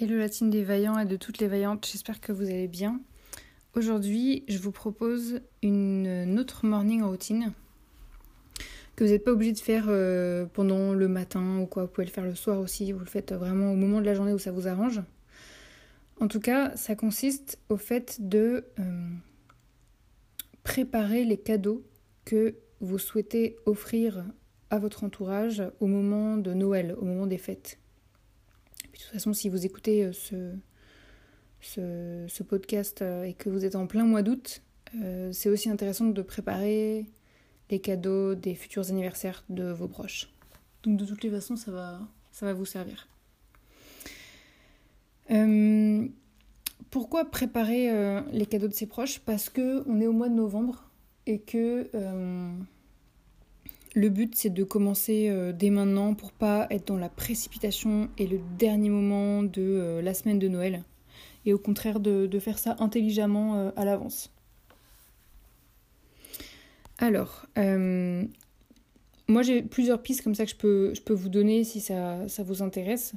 Et le latine des vaillants et de toutes les vaillantes, j'espère que vous allez bien. Aujourd'hui, je vous propose une autre morning routine que vous n'êtes pas obligé de faire euh, pendant le matin ou quoi. Vous pouvez le faire le soir aussi. Vous le faites vraiment au moment de la journée où ça vous arrange. En tout cas, ça consiste au fait de euh, préparer les cadeaux que vous souhaitez offrir à votre entourage au moment de Noël, au moment des fêtes de toute façon, si vous écoutez euh, ce, ce, podcast euh, et que vous êtes en plein mois d'août, euh, c'est aussi intéressant de préparer les cadeaux des futurs anniversaires de vos proches. Donc de toutes les façons, ça va, ça va vous servir. pourquoi préparer les cadeaux de ses proches? Parce que on est au mois de novembre et que le but, c'est de commencer euh, dès maintenant pour pas être dans la précipitation et le dernier moment de euh, la semaine de Noël. Et au contraire, de, faire ça intelligemment euh, à l'avance. Alors, moi j'ai plusieurs pistes comme ça que je peux, je peux vous donner si ça, ça vous intéresse.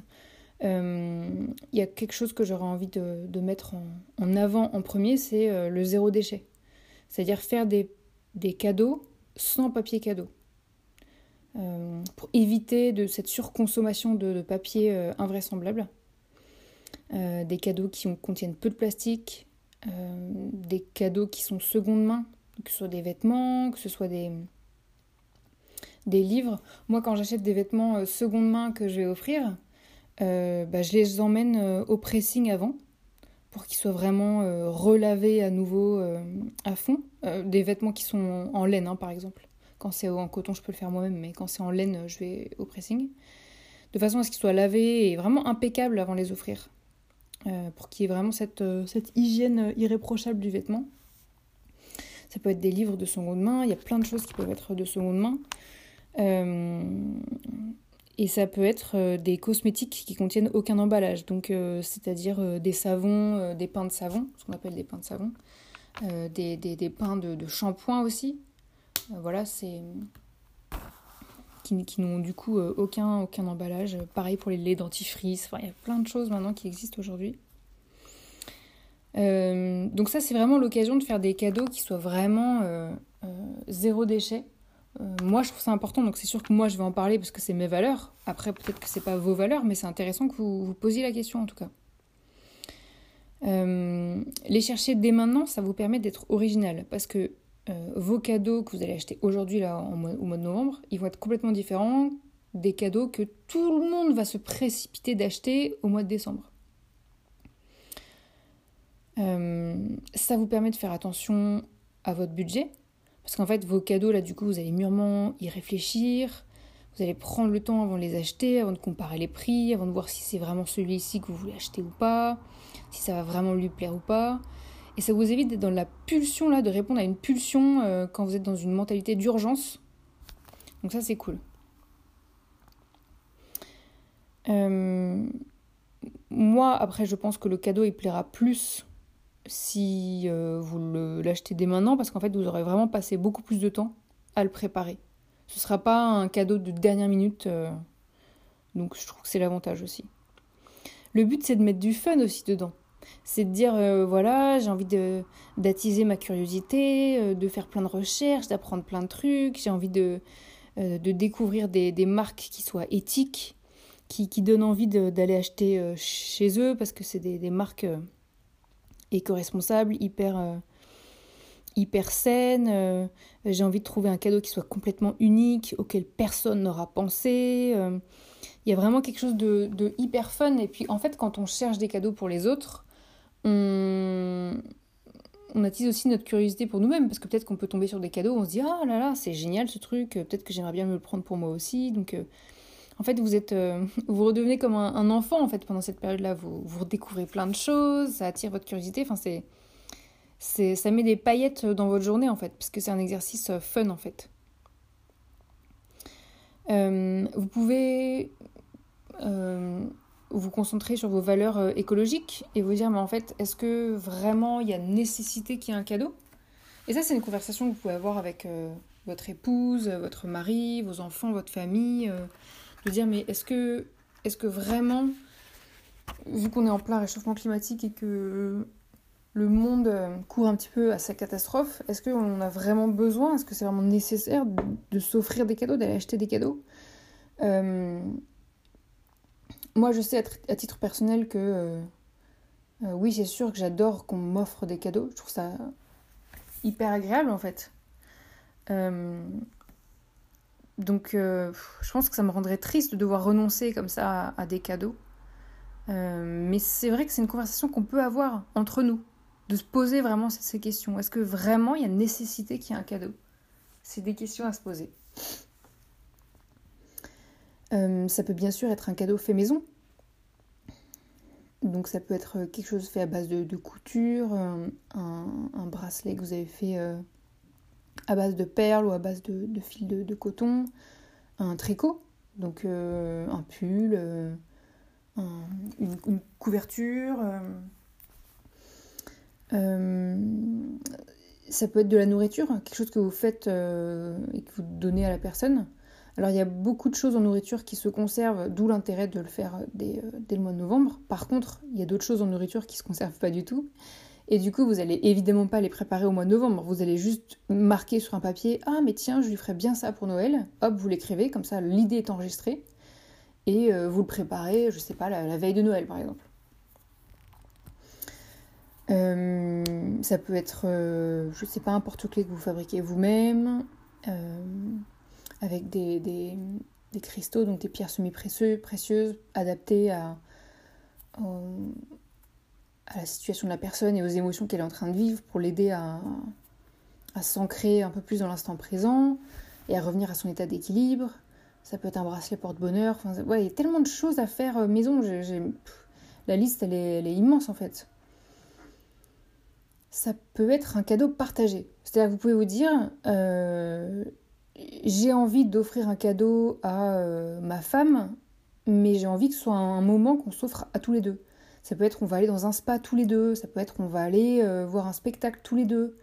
Il y a quelque chose que j'aurais envie de, mettre en, avant en premier, c'est le zéro déchet. C'est-à-dire faire des, des cadeaux sans papier cadeau. Euh, pour éviter de cette surconsommation de, papier euh, invraisemblable. Euh, des cadeaux qui contiennent peu de plastique, des cadeaux qui sont seconde main, que ce soit des vêtements, que ce soit des, des livres. Moi, quand j'achète des vêtements seconde main que je vais offrir, bah, je les emmène au pressing avant pour qu'ils soient vraiment relavés à nouveau à fond. des vêtements qui sont en laine, hein, par exemple. Quand c'est en coton, je peux le faire moi-même, mais quand c'est en laine, je vais au pressing. De façon à ce qu'ils soient lavés et vraiment impeccables avant de les offrir. Euh, pour qu'il y ait vraiment cette, euh, hygiène irréprochable du vêtement. Ça peut être des livres de seconde main, il y a plein de choses qui peuvent être de seconde main. Euh, et ça peut être des cosmétiques qui contiennent aucun emballage, donc c'est-à-dire des savons, des pains de savon, ce qu'on appelle des pains de savon, des, pains de, de shampoing aussi, euh, voilà, c'est qui, n'ont du coup euh, aucun, aucun emballage. Pareil pour les laits dentifrice. Enfin, il y a plein de choses maintenant qui existent aujourd'hui. Euh, donc ça, c'est vraiment l'occasion de faire des cadeaux qui soient vraiment zéro déchet. moi, je trouve ça important, donc c'est sûr que moi, je vais en parler parce que c'est mes valeurs. Après, peut-être que c'est pas vos valeurs, mais c'est intéressant que vous vous posiez la question en tout cas. les chercher dès maintenant, ça vous permet d'être original parce que euh, vos cadeaux que vous allez acheter aujourd'hui là au mois de novembre, ils vont être complètement différents des cadeaux que tout le monde va se précipiter d'acheter au mois de décembre. Euh, ça vous permet de faire attention à votre budget, parce qu'en fait vos cadeaux là du coup vous allez mûrement y réfléchir, vous allez prendre le temps avant de les acheter, avant de comparer les prix, avant de voir si c'est vraiment celui-ci que vous voulez acheter ou pas, si ça va vraiment lui plaire ou pas. Et ça vous évite d'être dans la pulsion là, de répondre à une pulsion euh, quand vous êtes dans une mentalité d'urgence. Donc ça c'est cool. Euh, moi après je pense que le cadeau il plaira plus si euh, vous l'achetez dès maintenant parce qu'en fait vous aurez vraiment passé beaucoup plus de temps à le préparer. Ce ne sera pas un cadeau de dernière minute. donc je trouve que c'est l'avantage aussi. Le but c'est de mettre du fun aussi dedans c'est de dire euh, voilà, j'ai envie d'attiser ma curiosité, euh, de faire plein de recherches, d'apprendre plein de trucs, j'ai envie de, euh, de découvrir des, des, marques qui soient éthiques, qui, qui donnent envie d'aller acheter chez eux parce que c'est des, des, marques éco-responsables, hyper, hyper. J'ai envie de trouver un cadeau qui soit complètement unique, auquel personne n'aura pensé. Il y a vraiment quelque chose de, de, hyper fun. Et puis en fait, quand on cherche des cadeaux pour les autres, on, attise aussi notre curiosité pour nous-mêmes, parce que peut-être qu'on peut tomber sur des cadeaux, on se dit ah là là, c'est génial ce truc, peut-être que j'aimerais bien me le prendre pour moi aussi. Donc euh, en fait, vous êtes, euh, vous redevenez comme un, enfant en fait pendant cette période-là. Vous, vous redécouvrez plein de choses, ça attire votre curiosité. Enfin, c'est, c'est, ça met des paillettes dans votre journée en fait, parce que c'est un exercice euh, fun en fait. vous pouvez vous concentrer sur vos valeurs euh, écologiques et vous dire, mais en fait, est-ce que vraiment il y a nécessité qu'il y ait un cadeau? Et ça, c'est une conversation que vous pouvez avoir avec euh, votre épouse, votre mari, vos enfants, votre famille, euh, de dire, mais est-ce que, est-ce que vraiment, vu qu'on est en plein réchauffement climatique et que le monde court un petit peu à sa catastrophe, est-ce qu'on a vraiment besoin, est-ce que c'est vraiment nécessaire de, s'offrir des cadeaux, d'aller acheter des cadeaux? Moi, je sais à, titre personnel que euh, euh, oui, c'est sûr que j'adore qu'on m'offre des cadeaux. Je trouve ça hyper agréable en fait. Euh, donc, je pense que ça me rendrait triste de devoir renoncer comme ça à, des cadeaux. mais c'est vrai que c'est une conversation qu'on peut avoir entre nous, de se poser vraiment ces questions. Est-ce que vraiment il y a nécessité qu'il y ait un cadeau? C'est des questions à se poser. Euh, ça peut bien sûr être un cadeau fait maison. Donc ça peut être quelque chose fait à base de, couture, euh, un, bracelet que vous avez fait euh, à base de perles ou à base de, fil de, coton, un tricot, donc un pull, une, couverture. ça peut être de la nourriture, quelque chose que vous faites et que vous donnez à la personne. Alors il y a beaucoup de choses en nourriture qui se conservent, d'où l'intérêt de le faire dès, euh, le mois de novembre. Par contre, il y a d'autres choses en nourriture qui se conservent pas du tout. Et du coup, vous allez évidemment pas les préparer au mois de novembre. Vous allez juste marquer sur un papier Ah, mais tiens, je lui ferai bien ça pour Noël. Hop, vous l'écrivez, comme ça l'idée est enregistrée. Et euh, vous le préparez, je sais pas, la, veille de Noël par exemple. Euh, ça peut être, je sais pas, un porte-clés que vous fabriquez vous-même avec des, des, des, cristaux, donc des pierres semi-précieuses, précieuses, adaptées à, à la situation de la personne et aux émotions qu'elle est en train de vivre pour l'aider à, à s'ancrer un peu plus dans l'instant présent et à revenir à son état d'équilibre. Ça peut être un bracelet porte-bonheur. Enfin, il y a tellement de choses à faire euh, maison. la liste, elle est, elle est, immense en fait. Ça peut être un cadeau partagé. C'est-à-dire que vous pouvez vous dire, euh, j'ai envie d'offrir un cadeau à euh, ma femme, mais j'ai envie que ce soit un moment qu'on s'offre à tous les deux. Ça peut être on va aller dans un spa tous les deux, ça peut être on va aller euh, voir un spectacle tous les deux.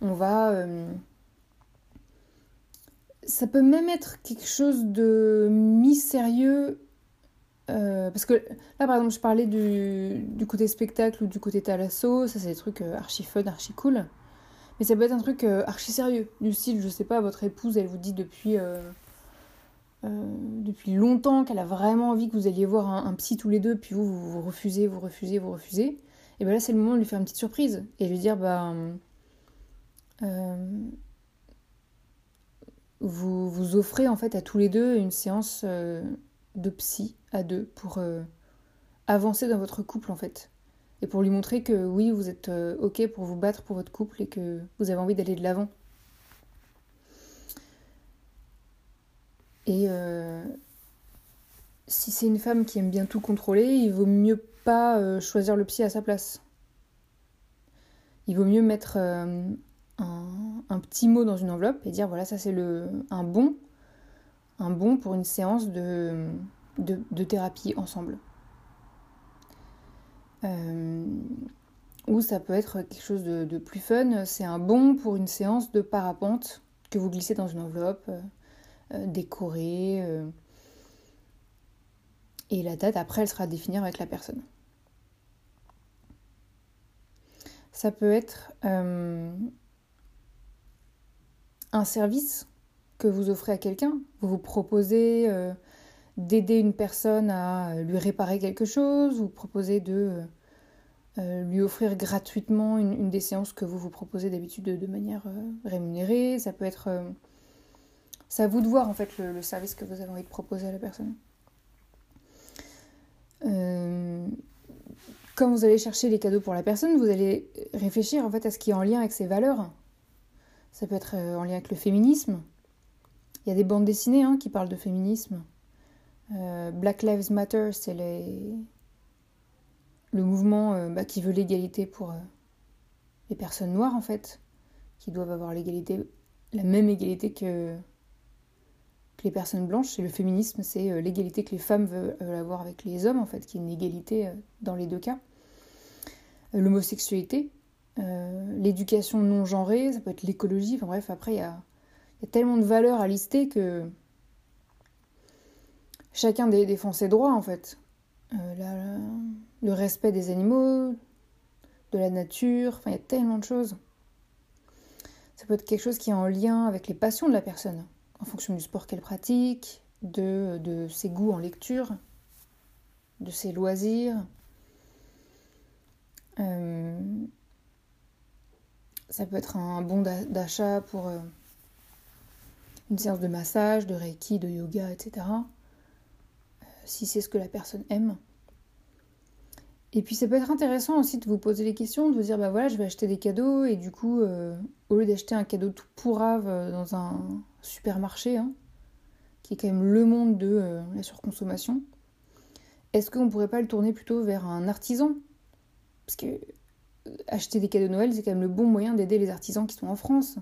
On va... Euh, ça peut même être quelque chose de mi-sérieux. parce que là, par exemple, je parlais du, du côté spectacle ou du côté talasso, ça c'est des trucs archi fun, archi cool. Mais ça peut être un truc euh, archi sérieux, du style, je sais pas, votre épouse, elle vous dit depuis, euh, euh, depuis longtemps qu'elle a vraiment envie que vous alliez voir un, psy tous les deux, puis vous, vous, refusez, vous refusez, vous refusez. Et bien là, c'est le moment de lui faire une petite surprise et lui dire, bah. vous, vous offrez en fait à tous les deux une séance de psy à deux pour avancer dans votre couple en fait et pour lui montrer que oui, vous êtes euh, OK pour vous battre pour votre couple et que vous avez envie d'aller de l'avant. Et euh, si c'est une femme qui aime bien tout contrôler, il vaut mieux pas euh, choisir le psy à sa place. Il vaut mieux mettre un, petit mot dans une enveloppe et dire voilà, ça c'est le un bon, un bon pour une séance de, de thérapie ensemble. Euh, ou ça peut être quelque chose de, plus fun, c'est un bon pour une séance de parapente que vous glissez dans une enveloppe euh, euh, décorée. et la date, après, elle sera à définir avec la personne. Ça peut être un service que vous offrez à quelqu'un. Vous vous proposez d'aider une personne à lui réparer quelque chose, vous proposez de euh, lui offrir gratuitement une, des séances que vous vous proposez d'habitude de, manière rémunérée. Ça peut être... c'est à vous de voir en fait le, service que vous avez envie de proposer à la personne. quand vous allez chercher les cadeaux pour la personne, vous allez réfléchir en fait à ce qui est en lien avec ses valeurs. Ça peut être en lien avec le féminisme. Il y a des bandes dessinées hein, qui parlent de féminisme. Euh, Black Lives Matter, c'est le mouvement euh, bah, qui veut l'égalité pour euh, les personnes noires, en fait, qui doivent avoir l'égalité, la même égalité que, les personnes blanches. Et le féminisme, c'est l'égalité que les femmes veulent, avoir avec les hommes, en fait, qui est une égalité dans les deux cas. L'homosexualité, l'éducation non genrée, ça peut être l'écologie, enfin bref, après, il y a, y a tellement de valeurs à lister que chacun défend ses droits en fait. Euh, le respect des animaux, de la nature, enfin il y a tellement de choses. Ça peut être quelque chose qui est en lien avec les passions de la personne, en fonction du sport qu'elle pratique, de, ses goûts en lecture, de ses loisirs. Euh, ça peut être un bon d'achat pour euh, une séance de massage, de reiki, de yoga, etc si c'est ce que la personne aime. Et puis ça peut être intéressant aussi de vous poser les questions, de vous dire bah voilà je vais acheter des cadeaux et du coup euh, au lieu d'acheter un cadeau tout pourrave euh, dans un supermarché, hein, qui est quand même le monde de euh, la surconsommation, est-ce qu'on pourrait pas le tourner plutôt vers un artisan? Parce que acheter des cadeaux de Noël c'est quand même le bon moyen d'aider les artisans qui sont en France,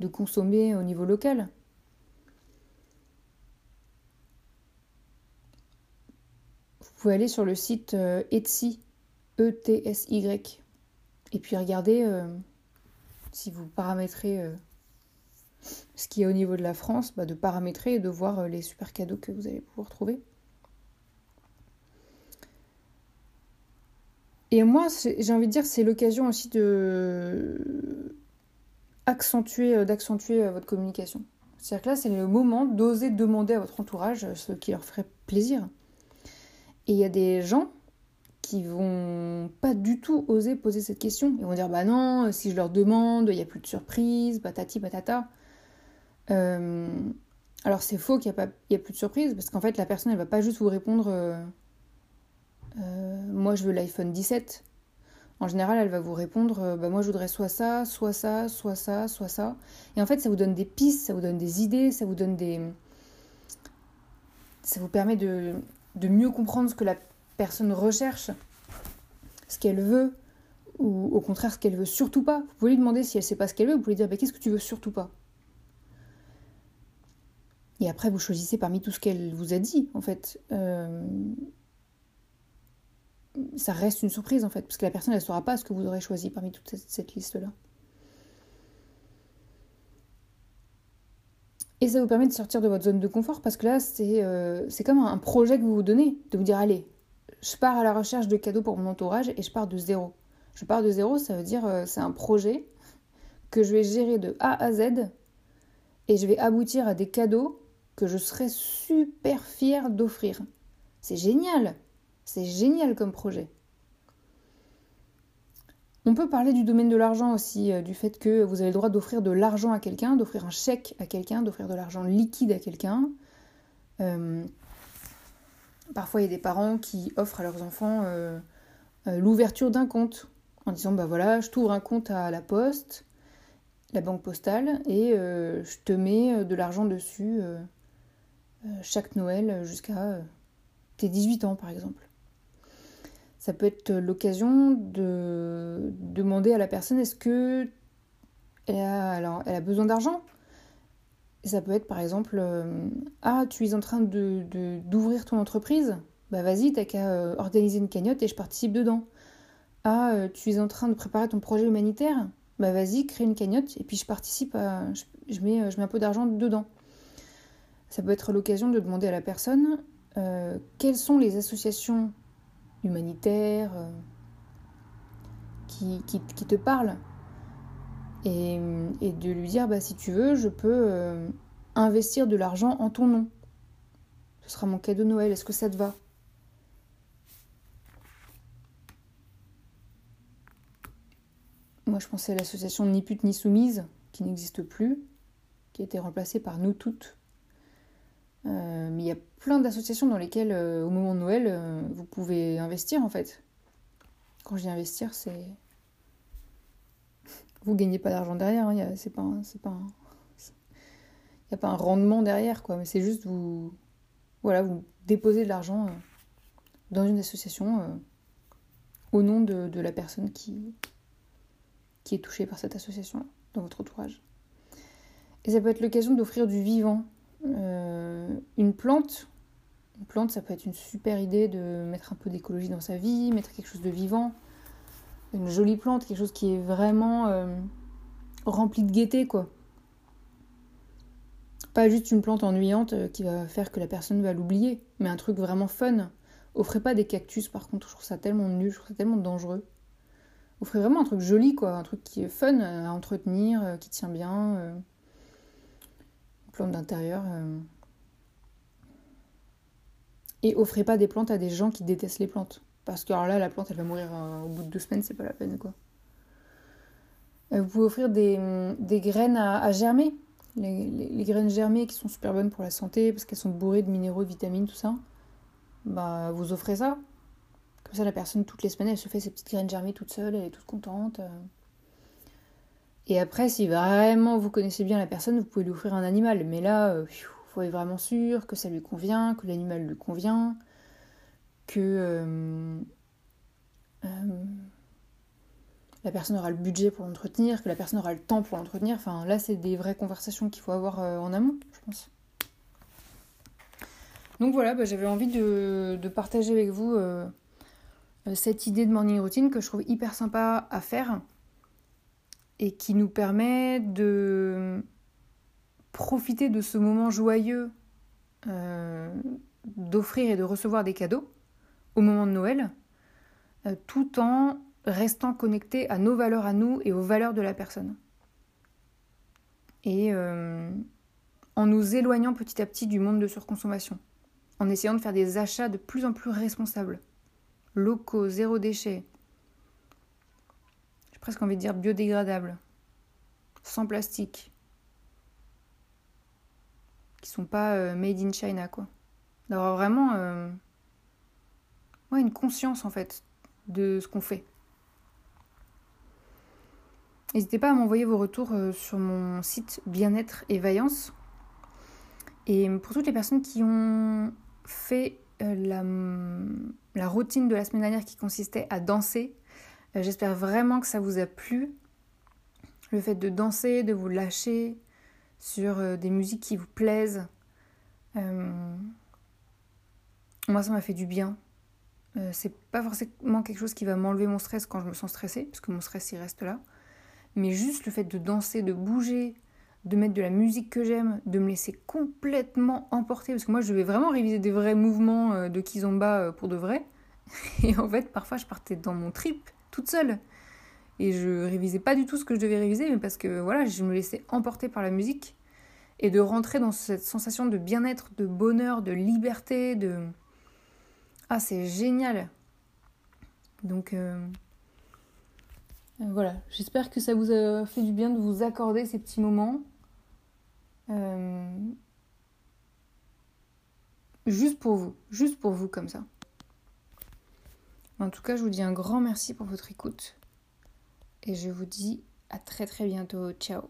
de consommer au niveau local. Pouvez aller sur le site euh, Etsy, E-T-S-Y, et puis regardez euh, si vous paramétrez euh, ce qui est au niveau de la France, bah, de paramétrer et de voir les super cadeaux que vous allez pouvoir trouver. Et moi, j'ai envie de dire, c'est l'occasion aussi de accentuer, d'accentuer votre communication. C'est-à-dire que là, c'est le moment d'oser demander à votre entourage ce qui leur ferait plaisir. Et il y a des gens qui vont pas du tout oser poser cette question. Ils vont dire bah non, si je leur demande, il n'y a plus de surprise, patati patata. Euh, alors c'est faux qu'il n'y a, a plus de surprise, parce qu'en fait la personne elle va pas juste vous répondre euh, euh, moi je veux l'iPhone 17. En général elle va vous répondre bah moi je voudrais soit ça, soit ça, soit ça, soit ça. Et en fait ça vous donne des pistes, ça vous donne des idées, ça vous donne des... Ça vous permet de, de mieux comprendre ce que la personne recherche, ce qu'elle veut, ou au contraire ce qu'elle veut surtout pas. Vous pouvez lui demander si elle sait pas ce qu'elle veut, vous pouvez lui dire bah, qu'est-ce que tu veux surtout pas? Et après, vous choisissez parmi tout ce qu'elle vous a dit, en fait. Euh, ça reste une surprise, en fait, parce que la personne, ne saura pas ce que vous aurez choisi parmi toute cette liste-là. Et ça vous permet de sortir de votre zone de confort parce que là, c'est euh, comme un projet que vous vous donnez, de vous dire allez, je pars à la recherche de cadeaux pour mon entourage et je pars de zéro. Je pars de zéro, ça veut dire euh, c'est un projet que je vais gérer de A à Z et je vais aboutir à des cadeaux que je serai super fière d'offrir. C'est génial, c'est génial comme projet. On peut parler du domaine de l'argent aussi, euh, du fait que vous avez le droit d'offrir de l'argent à quelqu'un, d'offrir un chèque à quelqu'un, d'offrir de l'argent liquide à quelqu'un. Euh, parfois, il y a des parents qui offrent à leurs enfants euh, l'ouverture d'un compte en disant bah voilà, je t'ouvre un compte à la poste, la banque postale, et je te mets de l'argent dessus chaque Noël jusqu'à tes 18 ans, par exemple. Ça peut être l'occasion de demander à la personne est-ce que elle a, besoin d'argent? Ça peut être par exemple euh, Ah, tu es en train d'ouvrir de, d'ouvrir ton entreprise? Bah vas-y, t'as qu'à euh, organiser une cagnotte et je participe dedans. Ah, euh, tu es en train de préparer ton projet humanitaire? Bah vas-y, crée une cagnotte et puis je participe, à, je, mets, je mets un peu d'argent dedans. Ça peut être l'occasion de demander à la personne quelles sont les associations humanitaire, euh, qui, te parle. Et, de lui dire, bah, si tu veux, je peux euh, investir de l'argent en ton nom. Ce sera mon cadeau de Noël, est-ce que ça te va? Moi, je pensais à l'association Ni pute ni soumise, qui n'existe plus, qui a été remplacée par Nous toutes. Euh, mais il y a plein d'associations dans lesquelles, euh, au moment de Noël, euh, vous pouvez investir en fait. Quand je dis investir, c'est. Vous gagnez pas d'argent derrière, hein, c'est pas, il n'y a pas un rendement derrière, quoi. Mais c'est juste vous, voilà, vous déposez de l'argent dans une association au nom de, la personne qui, qui est touchée par cette association dans votre entourage. Et ça peut être l'occasion d'offrir du vivant une plante, une plante, ça peut être une super idée de mettre un peu d'écologie dans sa vie, mettre quelque chose de vivant. Une jolie plante, quelque chose qui est vraiment euh, rempli de gaieté, quoi. Pas juste une plante ennuyante euh, qui va faire que la personne va l'oublier, mais un truc vraiment fun. Offrez pas des cactus, par contre, je trouve ça tellement nul, je trouve ça tellement dangereux. Offrez vraiment un truc joli, quoi, un truc qui est fun à entretenir, qui tient bien plantes d'intérieur. Euh. Et offrez pas des plantes à des gens qui détestent les plantes. Parce que alors là, la plante, elle va mourir euh, au bout de deux semaines, c'est pas la peine, quoi. Euh, vous pouvez offrir des, graines à, germer. Les, graines germées qui sont super bonnes pour la santé parce qu'elles sont bourrées de minéraux, de vitamines, tout ça. Bah, vous offrez ça. Comme ça, la personne, toutes les semaines, elle se fait ses petites graines germées toute seule, elle est toute contente. Et après, si vraiment vous connaissez bien la personne, vous pouvez lui offrir un animal. Mais là, euh, faut être vraiment sûr que ça lui convient, que l'animal lui convient, que euh, euh, la personne aura le budget pour l'entretenir, que la personne aura le temps pour l'entretenir. Enfin, là, c'est des vraies conversations qu'il faut avoir en amont, je pense. Donc voilà, bah, j'avais envie de, partager avec vous cette idée de morning routine que je trouve hyper sympa à faire et qui nous permet de profiter de ce moment joyeux euh, d'offrir et de recevoir des cadeaux au moment de Noël, euh, tout en restant connecté à nos valeurs à nous et aux valeurs de la personne. Et euh, en nous éloignant petit à petit du monde de surconsommation, en essayant de faire des achats de plus en plus responsables, locaux, zéro déchet, presque envie de dire biodégradables, sans plastique, qui sont pas euh, made in China, quoi. D'avoir vraiment euh, une conscience, en fait, de ce qu'on fait. N'hésitez pas à m'envoyer vos retours euh, sur mon site Bien-être et Vaillance. Et pour toutes les personnes qui ont fait la, routine de la semaine dernière qui consistait à danser j'espère vraiment que ça vous a plu. Le fait de danser, de vous lâcher sur euh, des musiques qui vous plaisent. Euh, moi, ça m'a fait du bien. c'est pas forcément quelque chose qui va m'enlever mon stress quand je me sens stressée, parce mon stress il reste là. Mais juste le fait de danser, de bouger, de mettre de la musique que j'aime, de me laisser complètement emporter, parce que moi je vais vraiment réviser des vrais mouvements de kizomba pour de vrai. Et en fait, parfois je partais dans mon trip toute seule. Et je révisais pas du tout ce que je devais réviser, mais parce que voilà, je me laissais emporter par la musique et de rentrer dans cette sensation de bien-être, de bonheur, de liberté, de ah c'est génial. Donc euh, voilà, j'espère que ça vous a fait du bien de vous accorder ces petits moments. Euh, juste pour vous, juste pour vous comme ça. En tout cas, je vous dis un grand merci pour votre écoute. Et je vous dis à très très bientôt. Ciao